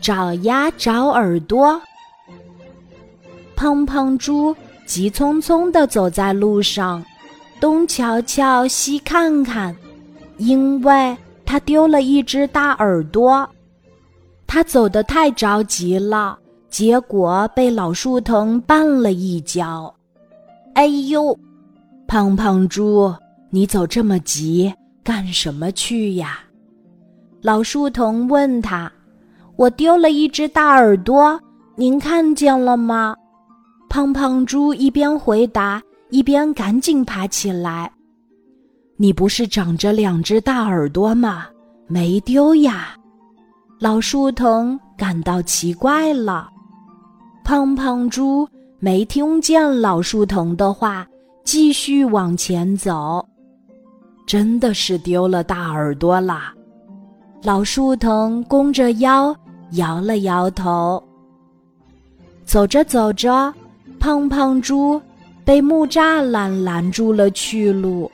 找呀找耳朵。胖胖猪急匆匆地走在路上，东瞧瞧，西看看，因为他丢了一只大耳朵。他走得太着急了，结果被老树藤绊了一跤。哎呦！胖胖猪，你走这么急，干什么去呀？老树藤问他：“我丢了一只大耳朵，您看见了吗？”胖胖猪一边回答，一边赶紧爬起来。“你不是长着两只大耳朵吗？没丢呀？”老树藤感到奇怪了。胖胖猪没听见老树藤的话，继续往前走。真的是丢了大耳朵啦！老树藤弓着腰，摇了摇头。走着走着，胖胖猪被木栅栏拦住了去路。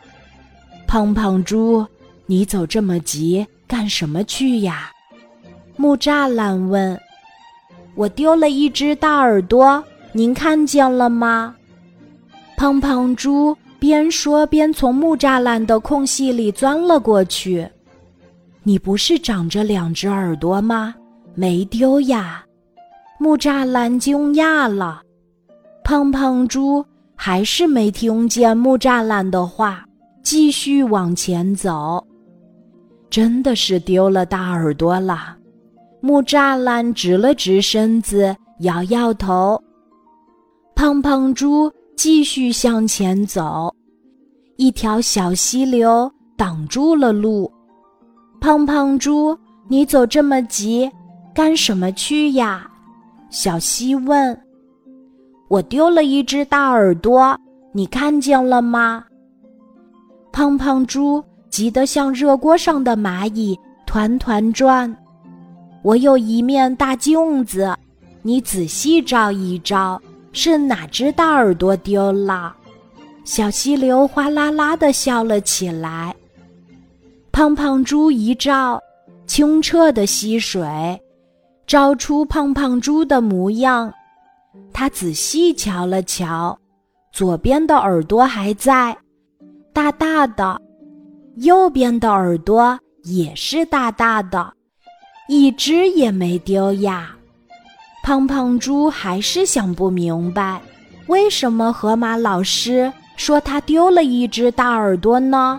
胖胖猪，你走这么急，干什么去呀？木栅栏问：“我丢了一只大耳朵，您看见了吗？”胖胖猪边说边从木栅栏的空隙里钻了过去。你不是长着两只耳朵吗？没丢呀！木栅栏惊讶了。胖胖猪还是没听见木栅栏的话，继续往前走。真的是丢了大耳朵了。木栅栏直了直身子，摇摇头。胖胖猪继续向前走，一条小溪流挡住了路。胖胖猪，你走这么急，干什么去呀？小溪问。我丢了一只大耳朵，你看见了吗？胖胖猪急得像热锅上的蚂蚁，团团转。我有一面大镜子，你仔细照一照，是哪只大耳朵丢了？小溪流哗啦啦的笑了起来。胖胖猪一照，清澈的溪水照出胖胖猪的模样。他仔细瞧了瞧，左边的耳朵还在，大大的；右边的耳朵也是大大的，一只也没丢呀。胖胖猪还是想不明白，为什么河马老师说他丢了一只大耳朵呢？